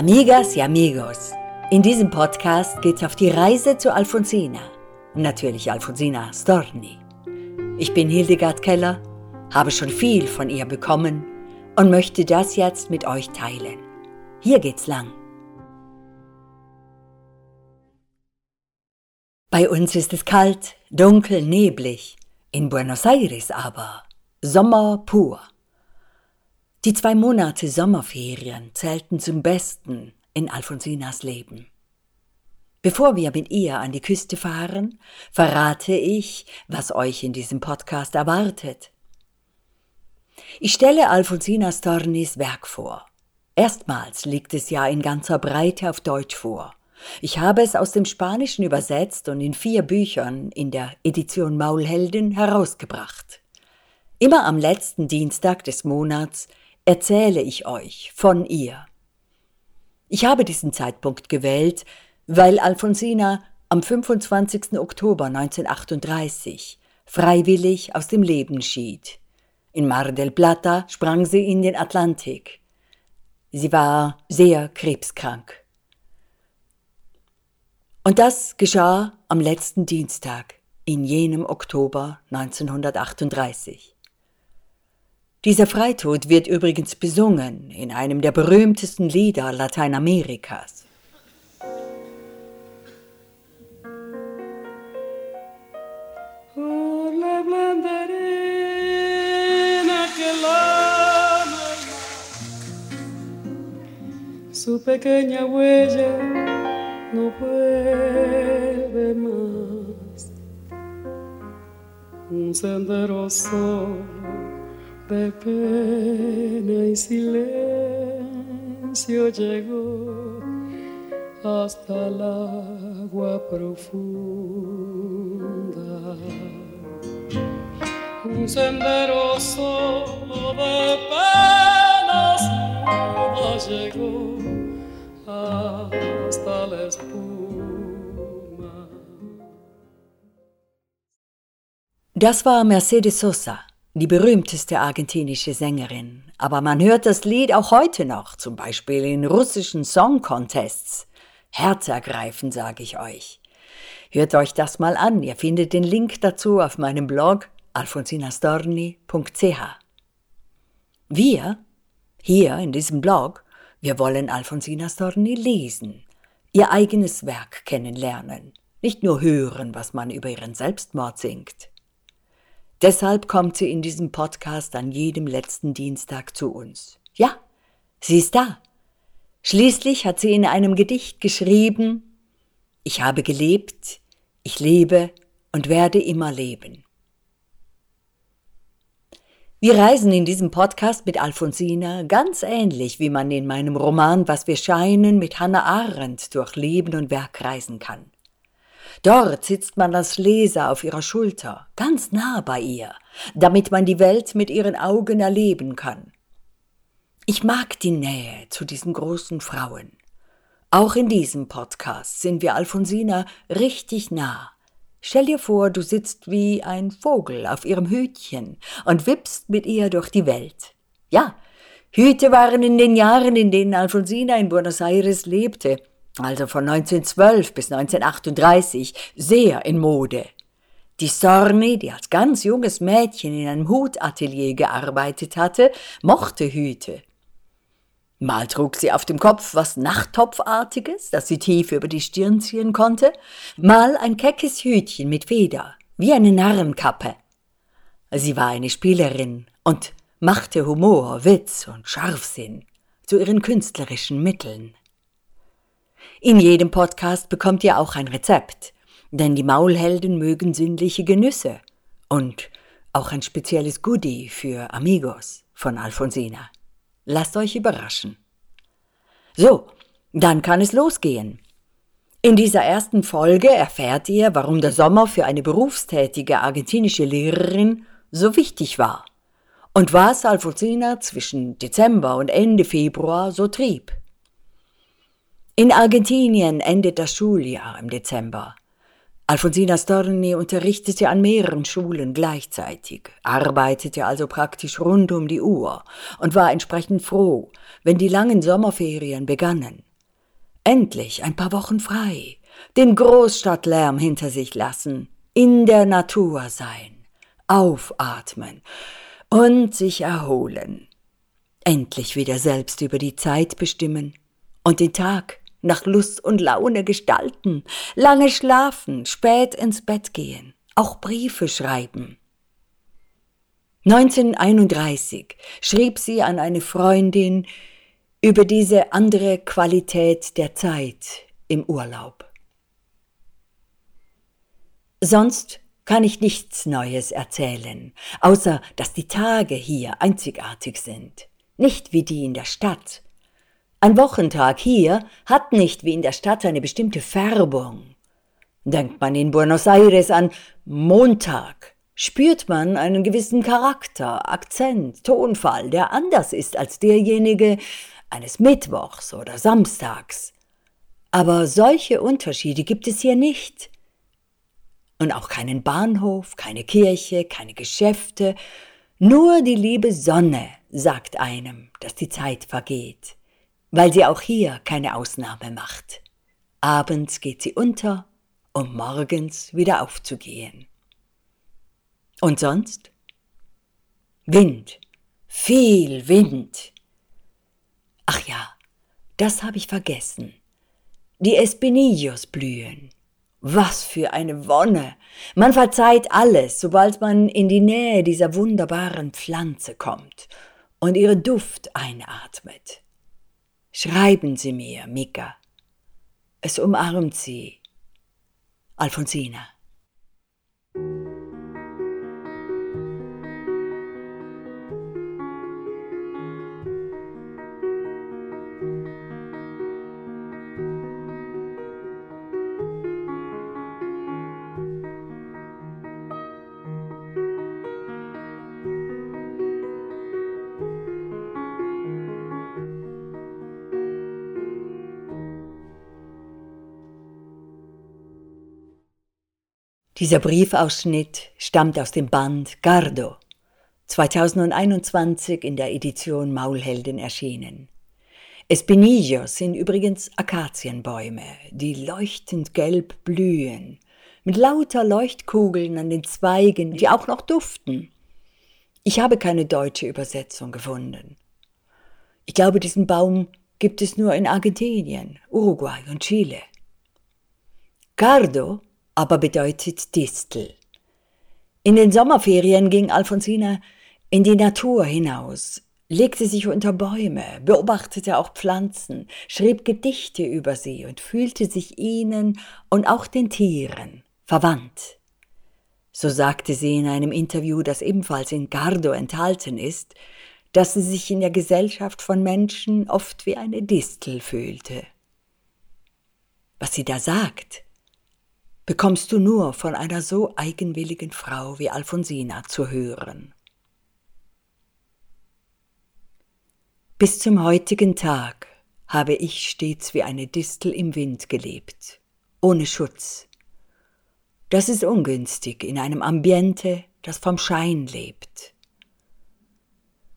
Amigas y amigos, in diesem Podcast geht's auf die Reise zu Alfonsina. Natürlich Alfonsina Storni. Ich bin Hildegard Keller, habe schon viel von ihr bekommen und möchte das jetzt mit euch teilen. Hier geht's lang. Bei uns ist es kalt, dunkel, neblig. In Buenos Aires aber Sommer pur. Die zwei Monate Sommerferien zählten zum Besten in Alfonsinas Leben. Bevor wir mit ihr an die Küste fahren, verrate ich, was euch in diesem Podcast erwartet. Ich stelle Alfonsina Stornis Werk vor. Erstmals liegt es ja in ganzer Breite auf Deutsch vor. Ich habe es aus dem Spanischen übersetzt und in vier Büchern in der Edition Maulhelden herausgebracht. Immer am letzten Dienstag des Monats erzähle ich euch von ihr. Ich habe diesen Zeitpunkt gewählt, weil Alfonsina am 25. Oktober 1938 freiwillig aus dem Leben schied. In Mar del Plata sprang sie in den Atlantik. Sie war sehr krebskrank. Und das geschah am letzten Dienstag in jenem Oktober 1938. Dieser Freitod wird übrigens besungen in einem der berühmtesten Lieder Lateinamerikas. Su pequeña huella no vuelve más. Un sendero solo de pena y silencio llegó hasta el agua profunda. Un sendero solo de penas no llegó hasta la espuma. Das war Mercedes Sosa. Die berühmteste argentinische Sängerin. Aber man hört das Lied auch heute noch, zum Beispiel in russischen Song Contests. Herzergreifend, sage ich euch. Hört euch das mal an. Ihr findet den Link dazu auf meinem Blog alfonsinastorni.ch. Wir, hier in diesem Blog, wir wollen Alfonsina Storni lesen, ihr eigenes Werk kennenlernen, nicht nur hören, was man über ihren Selbstmord singt. Deshalb kommt sie in diesem Podcast an jedem letzten Dienstag zu uns. Ja, sie ist da. Schließlich hat sie in einem Gedicht geschrieben, ich habe gelebt, ich lebe und werde immer leben. Wir reisen in diesem Podcast mit Alfonsina ganz ähnlich, wie man in meinem Roman Was wir scheinen mit Hannah Arendt durch Leben und Werk reisen kann. Dort sitzt man als Leser auf ihrer Schulter, ganz nah bei ihr, damit man die Welt mit ihren Augen erleben kann. Ich mag die Nähe zu diesen großen Frauen. Auch in diesem Podcast sind wir Alfonsina richtig nah. Stell dir vor, du sitzt wie ein Vogel auf ihrem Hütchen und wippst mit ihr durch die Welt. Ja, Hüte waren in den Jahren, in denen Alfonsina in Buenos Aires lebte, also von 1912 bis 1938, sehr in Mode. Die Storni, die als ganz junges Mädchen in einem Hutatelier gearbeitet hatte, mochte Hüte. Mal trug sie auf dem Kopf was Nachttopfartiges, das sie tief über die Stirn ziehen konnte, mal ein keckes Hütchen mit Feder, wie eine Narrenkappe. Sie war eine Spielerin und machte Humor, Witz und Scharfsinn zu ihren künstlerischen Mitteln. In jedem Podcast bekommt ihr auch ein Rezept, denn die Maulhelden mögen sinnliche Genüsse und auch ein spezielles Goodie für Amigos von Alfonsina. Lasst euch überraschen. So, dann kann es losgehen. In dieser ersten Folge erfährt ihr, warum der Sommer für eine berufstätige argentinische Lehrerin so wichtig war und was Alfonsina zwischen Dezember und Ende Februar so trieb. In Argentinien endet das Schuljahr im Dezember. Alfonsina Storni unterrichtete an mehreren Schulen gleichzeitig, arbeitete also praktisch rund um die Uhr und war entsprechend froh, wenn die langen Sommerferien begannen, Endlich ein paar Wochen frei, den Großstadtlärm hinter sich lassen, in der Natur sein, aufatmen und sich erholen. Endlich wieder selbst über die Zeit bestimmen und den Tag nach Lust und Laune gestalten, lange schlafen, spät ins Bett gehen, auch Briefe schreiben. 1931 schrieb sie an eine Freundin über diese andere Qualität der Zeit im Urlaub. Sonst kann ich nichts Neues erzählen, außer dass die Tage hier einzigartig sind, nicht wie die in der Stadt. Ein Wochentag hier hat nicht wie in der Stadt eine bestimmte Färbung. Denkt man in Buenos Aires an Montag, spürt man einen gewissen Charakter, Akzent, Tonfall, der anders ist als derjenige eines Mittwochs oder Samstags. Aber solche Unterschiede gibt es hier nicht. Und auch keinen Bahnhof, keine Kirche, keine Geschäfte, nur die liebe Sonne sagt einem, dass die Zeit vergeht, weil sie auch hier keine Ausnahme macht. Abends geht sie unter, um morgens wieder aufzugehen. Und sonst? Wind, viel Wind. Ach ja, das habe ich vergessen. Die Espinillos blühen. Was für eine Wonne! Man verzeiht alles, sobald man in die Nähe dieser wunderbaren Pflanze kommt und ihren Duft einatmet. Schreiben Sie mir, Mika. Es umarmt Sie. Alfonsina. Dieser Briefausschnitt stammt aus dem Band Gardo, 2021 in der Edition Maulhelden erschienen. Espinillos sind übrigens Akazienbäume, die leuchtend gelb blühen, mit lauter Leuchtkugeln an den Zweigen, die auch noch duften. Ich habe keine deutsche Übersetzung gefunden. Ich glaube, diesen Baum gibt es nur in Argentinien, Uruguay und Chile. Gardo aber bedeutet Distel. In den Sommerferien ging Alfonsina in die Natur hinaus, legte sich unter Bäume, beobachtete auch Pflanzen, schrieb Gedichte über sie und fühlte sich ihnen und auch den Tieren verwandt. So sagte sie in einem Interview, das ebenfalls in Gardo enthalten ist, dass sie sich in der Gesellschaft von Menschen oft wie eine Distel fühlte. Was sie da sagt, bekommst du nur von einer so eigenwilligen Frau wie Alfonsina zu hören. Bis zum heutigen Tag habe ich stets wie eine Distel im Wind gelebt, ohne Schutz. Das ist ungünstig in einem Ambiente, das vom Schein lebt.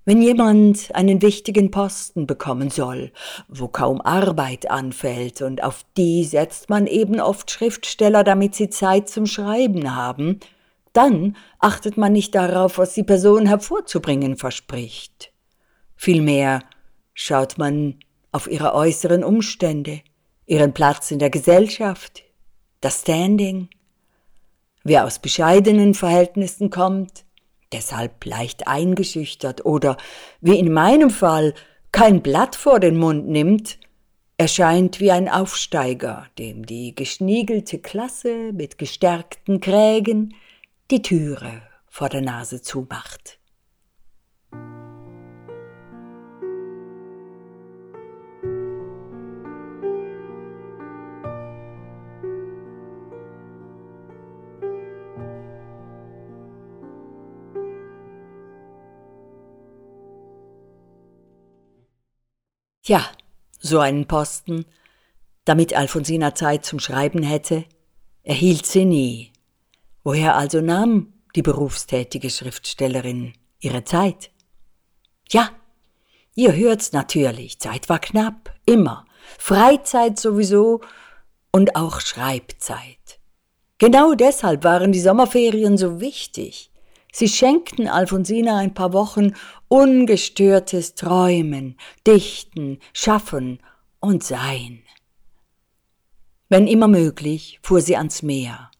Wenn jemand einen wichtigen Posten bekommen soll, wo kaum Arbeit anfällt, und auf die setzt man eben oft Schriftsteller, damit sie Zeit zum Schreiben haben, dann achtet man nicht darauf, was die Person hervorzubringen verspricht. Vielmehr schaut man auf ihre äußeren Umstände, ihren Platz in der Gesellschaft, das Standing. Wer aus bescheidenen Verhältnissen kommt, deshalb leicht eingeschüchtert oder, wie in meinem Fall, kein Blatt vor den Mund nimmt, erscheint wie ein Aufsteiger, dem die geschniegelte Klasse mit gestärkten Krägen die Türe vor der Nase zumacht. Ja, so einen Posten, damit Alfonsina Zeit zum Schreiben hätte, erhielt sie nie. Woher also nahm die berufstätige Schriftstellerin ihre Zeit? Ja, ihr hört's natürlich, Zeit war knapp, immer, Freizeit sowieso und auch Schreibzeit. Genau deshalb waren die Sommerferien so wichtig. Sie schenkten Alfonsina ein paar Wochen ungestörtes Träumen, Dichten, Schaffen und Sein. Wenn immer möglich, fuhr sie ans Meer.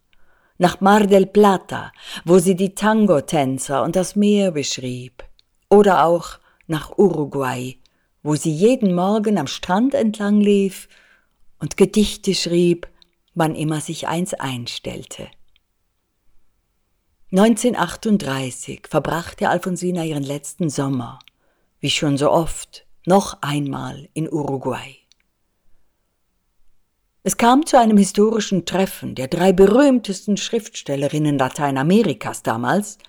Nach Mar del Plata, wo sie die Tango-Tänzer und das Meer beschrieb. Oder auch nach Uruguay, wo sie jeden Morgen am Strand entlang lief und Gedichte schrieb, wann immer sich eins einstellte. 1938 verbrachte Alfonsina ihren letzten Sommer, wie schon so oft, noch einmal in Uruguay. Es kam zu einem historischen Treffen der drei berühmtesten Schriftstellerinnen Lateinamerikas damals,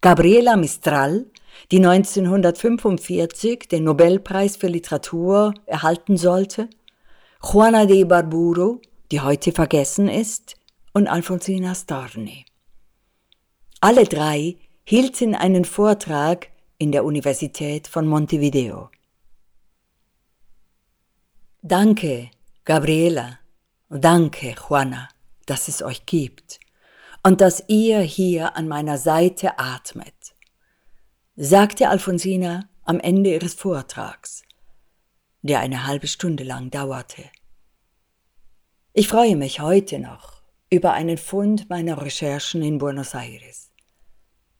Gabriela Mistral, die 1945 den Nobelpreis für Literatur erhalten sollte, Juana de Barburo, die heute vergessen ist, und Alfonsina Storni. Alle drei hielten einen Vortrag in der Universität von Montevideo. Danke, Gabriela, danke, Juana, dass es euch gibt und dass ihr hier an meiner Seite atmet, sagte Alfonsina am Ende ihres Vortrags, der eine halbe Stunde lang dauerte. Ich freue mich heute noch über einen Fund meiner Recherchen in Buenos Aires.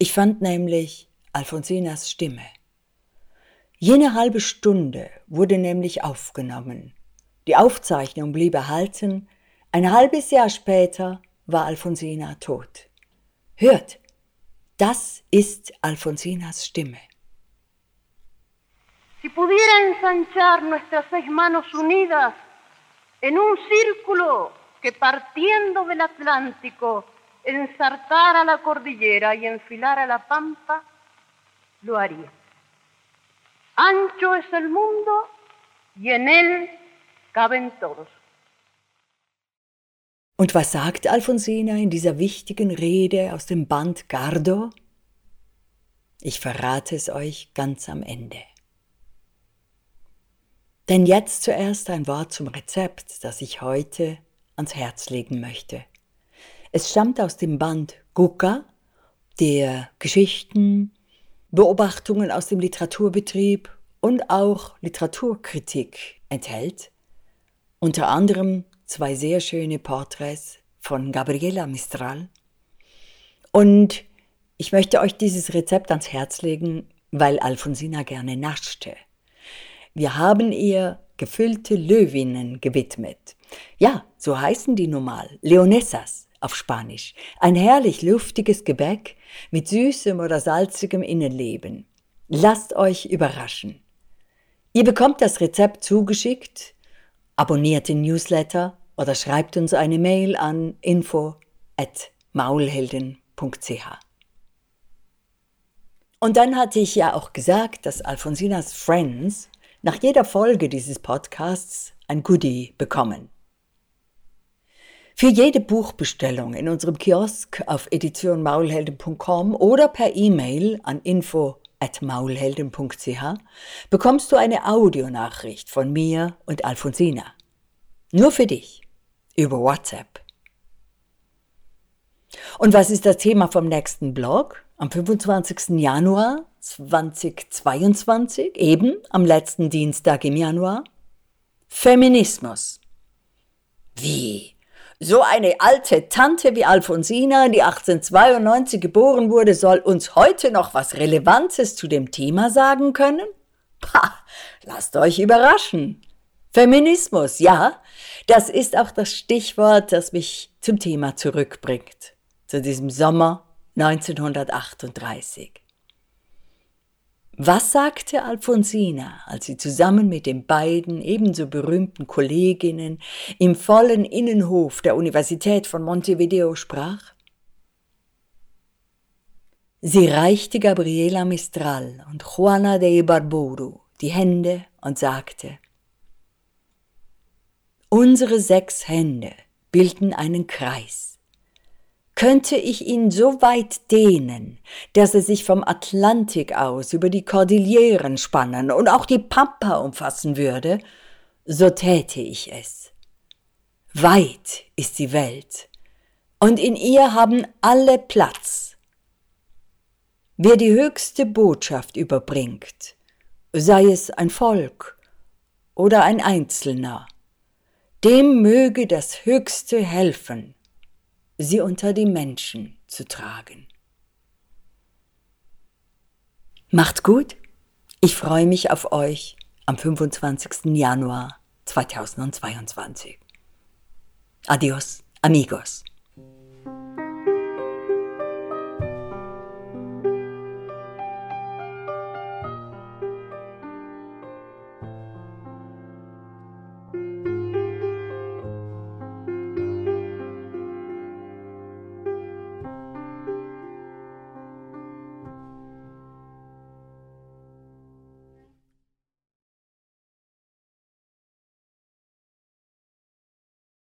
Ich fand nämlich Alfonsinas Stimme. Jene halbe Stunde wurde nämlich aufgenommen. Die Aufzeichnung blieb erhalten. Ein halbes Jahr später war Alfonsina tot. Hört, das ist Alfonsinas Stimme. Si pudiera ensanchar nuestras seis manos unidas en un círculo que partiendo del Atlántico ensartar la cordillera y enfilar a la pampa, lo haría. Ancho es el mundo y en él caben todos. Und was sagt Alfonsina in dieser wichtigen Rede aus dem Band Gardo? Ich verrate es euch ganz am Ende. Denn jetzt zuerst ein Wort zum Rezept, das ich heute ans Herz legen möchte. Es stammt aus dem Band Gucka, der Geschichten, Beobachtungen aus dem Literaturbetrieb und auch Literaturkritik enthält. Unter anderem zwei sehr schöne Porträts von Gabriela Mistral. Und ich möchte euch dieses Rezept ans Herz legen, weil Alfonsina gerne naschte. Wir haben ihr gefüllte Löwinnen gewidmet. Ja, so heißen die normal, Leonessas auf Spanisch. Ein herrlich luftiges Gebäck mit süßem oder salzigem Innenleben. Lasst euch überraschen. Ihr bekommt das Rezept zugeschickt, abonniert den Newsletter oder schreibt uns eine Mail an info@maulhelden.ch. Und dann hatte ich ja auch gesagt, dass Alfonsinas Friends nach jeder Folge dieses Podcasts ein Goodie bekommen. Für jede Buchbestellung in unserem Kiosk auf editionmaulhelden.com oder per E-Mail an info@maulhelden.ch bekommst du eine Audionachricht von mir und Alfonsina. Nur für dich über WhatsApp. Und was ist das Thema vom nächsten Blog? Am 25. Januar 2022, eben am letzten Dienstag im Januar? Feminismus. Wie? So eine alte Tante wie Alfonsina, die 1892 geboren wurde, soll uns heute noch was Relevantes zu dem Thema sagen können? Pah, lasst euch überraschen. Feminismus, ja, das ist auch das Stichwort, das mich zum Thema zurückbringt, zu diesem Sommer 1938. Was sagte Alfonsina, als sie zusammen mit den beiden ebenso berühmten Kolleginnen im vollen Innenhof der Universität von Montevideo sprach? Sie reichte Gabriela Mistral und Juana de Ibarburu die Hände und sagte, Unsere sechs Hände bilden einen Kreis könnte ich ihn so weit dehnen, dass er sich vom Atlantik aus über die Kordilleren spannen und auch die Pampa umfassen würde, so täte ich es. Weit ist die Welt, und in ihr haben alle Platz. Wer die höchste Botschaft überbringt, sei es ein Volk oder ein Einzelner, dem möge das Höchste helfen, sie unter die Menschen zu tragen. Macht gut, ich freue mich auf euch am 25. Januar 2022. Adios, amigos.